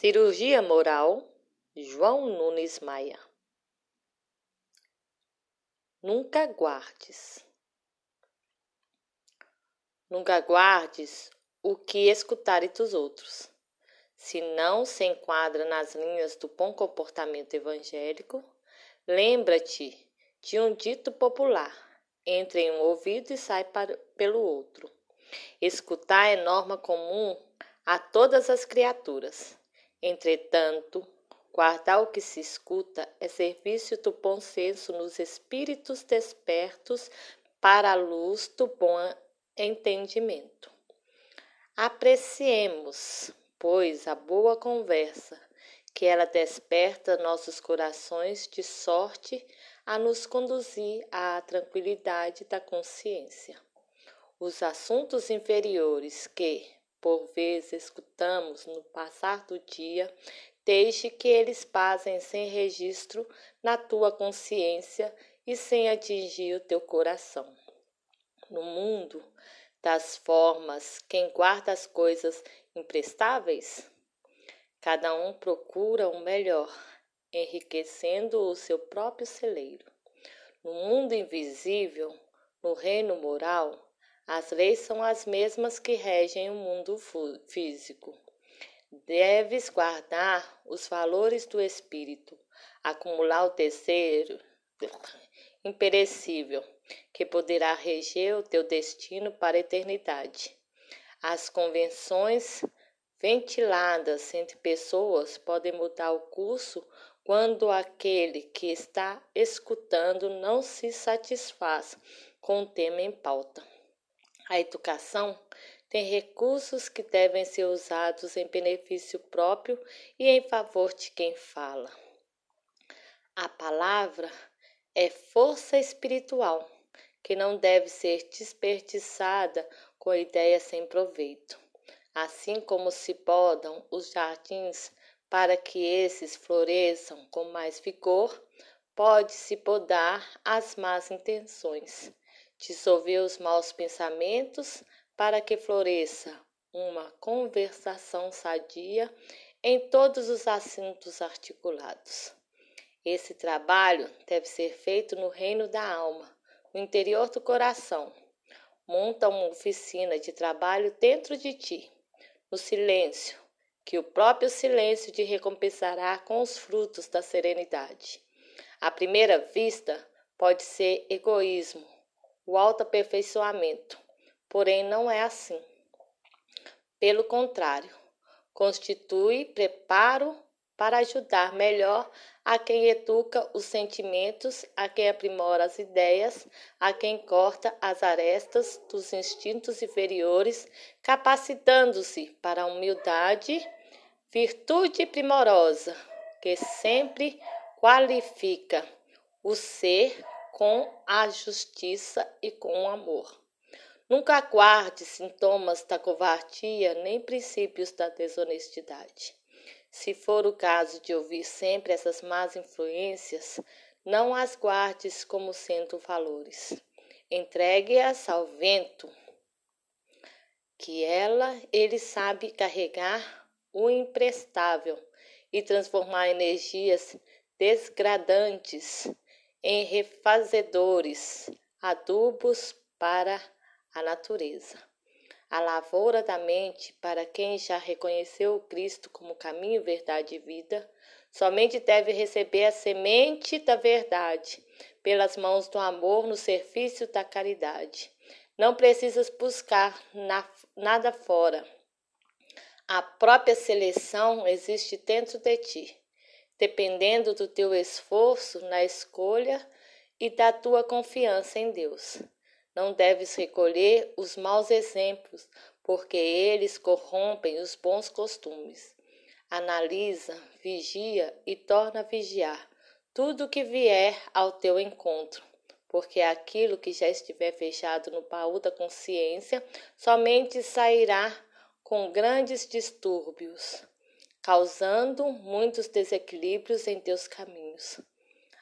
Cirurgia Moral, João Nunes Maia. Nunca guardes. Nunca guardes o que escutares dos outros. Se não se enquadra nas linhas do bom comportamento evangélico, lembra-te de um dito popular: entre em um ouvido e sai para, pelo outro. Escutar é norma comum a todas as criaturas. Entretanto, guardar o que se escuta é serviço do bom senso nos espíritos despertos para a luz do bom entendimento. Apreciemos, pois, a boa conversa, que ela desperta nossos corações de sorte a nos conduzir à tranquilidade da consciência. Os assuntos inferiores que, por vezes escutamos no passar do dia, deixe que eles passem sem registro na tua consciência e sem atingir o teu coração. No mundo das formas, quem guarda as coisas imprestáveis? Cada um procura o melhor, enriquecendo o seu próprio celeiro. No mundo invisível, no reino moral, as leis são as mesmas que regem o mundo físico. Deves guardar os valores do espírito, acumular o terceiro imperecível, que poderá reger o teu destino para a eternidade. As convenções ventiladas entre pessoas podem mudar o curso quando aquele que está escutando não se satisfaz com o tema em pauta. A educação tem recursos que devem ser usados em benefício próprio e em favor de quem fala. A palavra é força espiritual que não deve ser desperdiçada com ideias sem proveito. Assim como se podam os jardins para que esses floresçam com mais vigor, pode-se podar as más intenções dissolver os maus pensamentos para que floresça uma conversação sadia em todos os assuntos articulados. Esse trabalho deve ser feito no reino da alma, no interior do coração. Monta uma oficina de trabalho dentro de ti, no silêncio, que o próprio silêncio te recompensará com os frutos da serenidade. À primeira vista, pode ser egoísmo, o autoaperfeiçoamento. Porém, não é assim. Pelo contrário, constitui preparo para ajudar melhor a quem educa os sentimentos, a quem aprimora as ideias, a quem corta as arestas dos instintos inferiores, capacitando-se para a humildade, virtude primorosa que sempre qualifica o ser com a justiça e com o amor. Nunca aguarde sintomas da covardia nem princípios da desonestidade. Se for o caso de ouvir sempre essas más influências, não as guardes como sendo valores. Entregue-as ao vento, que ela ele sabe carregar o imprestável e transformar energias desgradantes em refazedores, adubos para a natureza. A lavoura da mente, para quem já reconheceu o Cristo como caminho, verdade e vida, somente deve receber a semente da verdade pelas mãos do amor no serviço da caridade. Não precisas buscar na, nada fora. A própria seleção existe dentro de ti dependendo do teu esforço na escolha e da tua confiança em Deus. Não deves recolher os maus exemplos, porque eles corrompem os bons costumes. Analisa, vigia e torna a vigiar tudo que vier ao teu encontro, porque aquilo que já estiver fechado no baú da consciência somente sairá com grandes distúrbios causando muitos desequilíbrios em teus caminhos.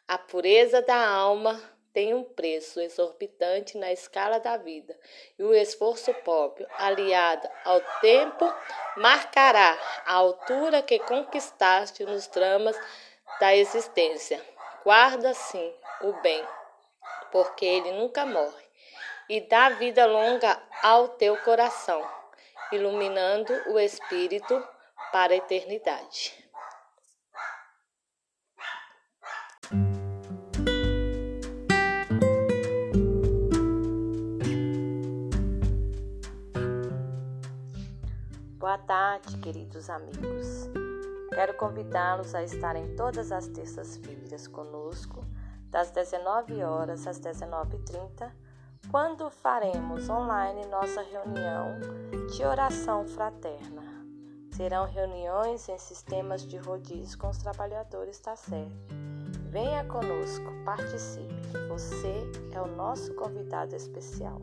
A pureza da alma tem um preço exorbitante na escala da vida, e o esforço próprio, aliado ao tempo, marcará a altura que conquistaste nos dramas da existência. Guarda, sim, o bem, porque ele nunca morre, e dá vida longa ao teu coração, iluminando o espírito para a eternidade. Boa tarde, queridos amigos. Quero convidá-los a estarem todas as terças-feiras conosco, das 19 horas às 19h30, quando faremos online nossa reunião de oração fraterna. Serão reuniões em sistemas de rodízio com os trabalhadores da Sé. Venha conosco, participe. Você é o nosso convidado especial.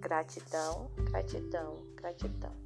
Gratidão, gratidão, gratidão.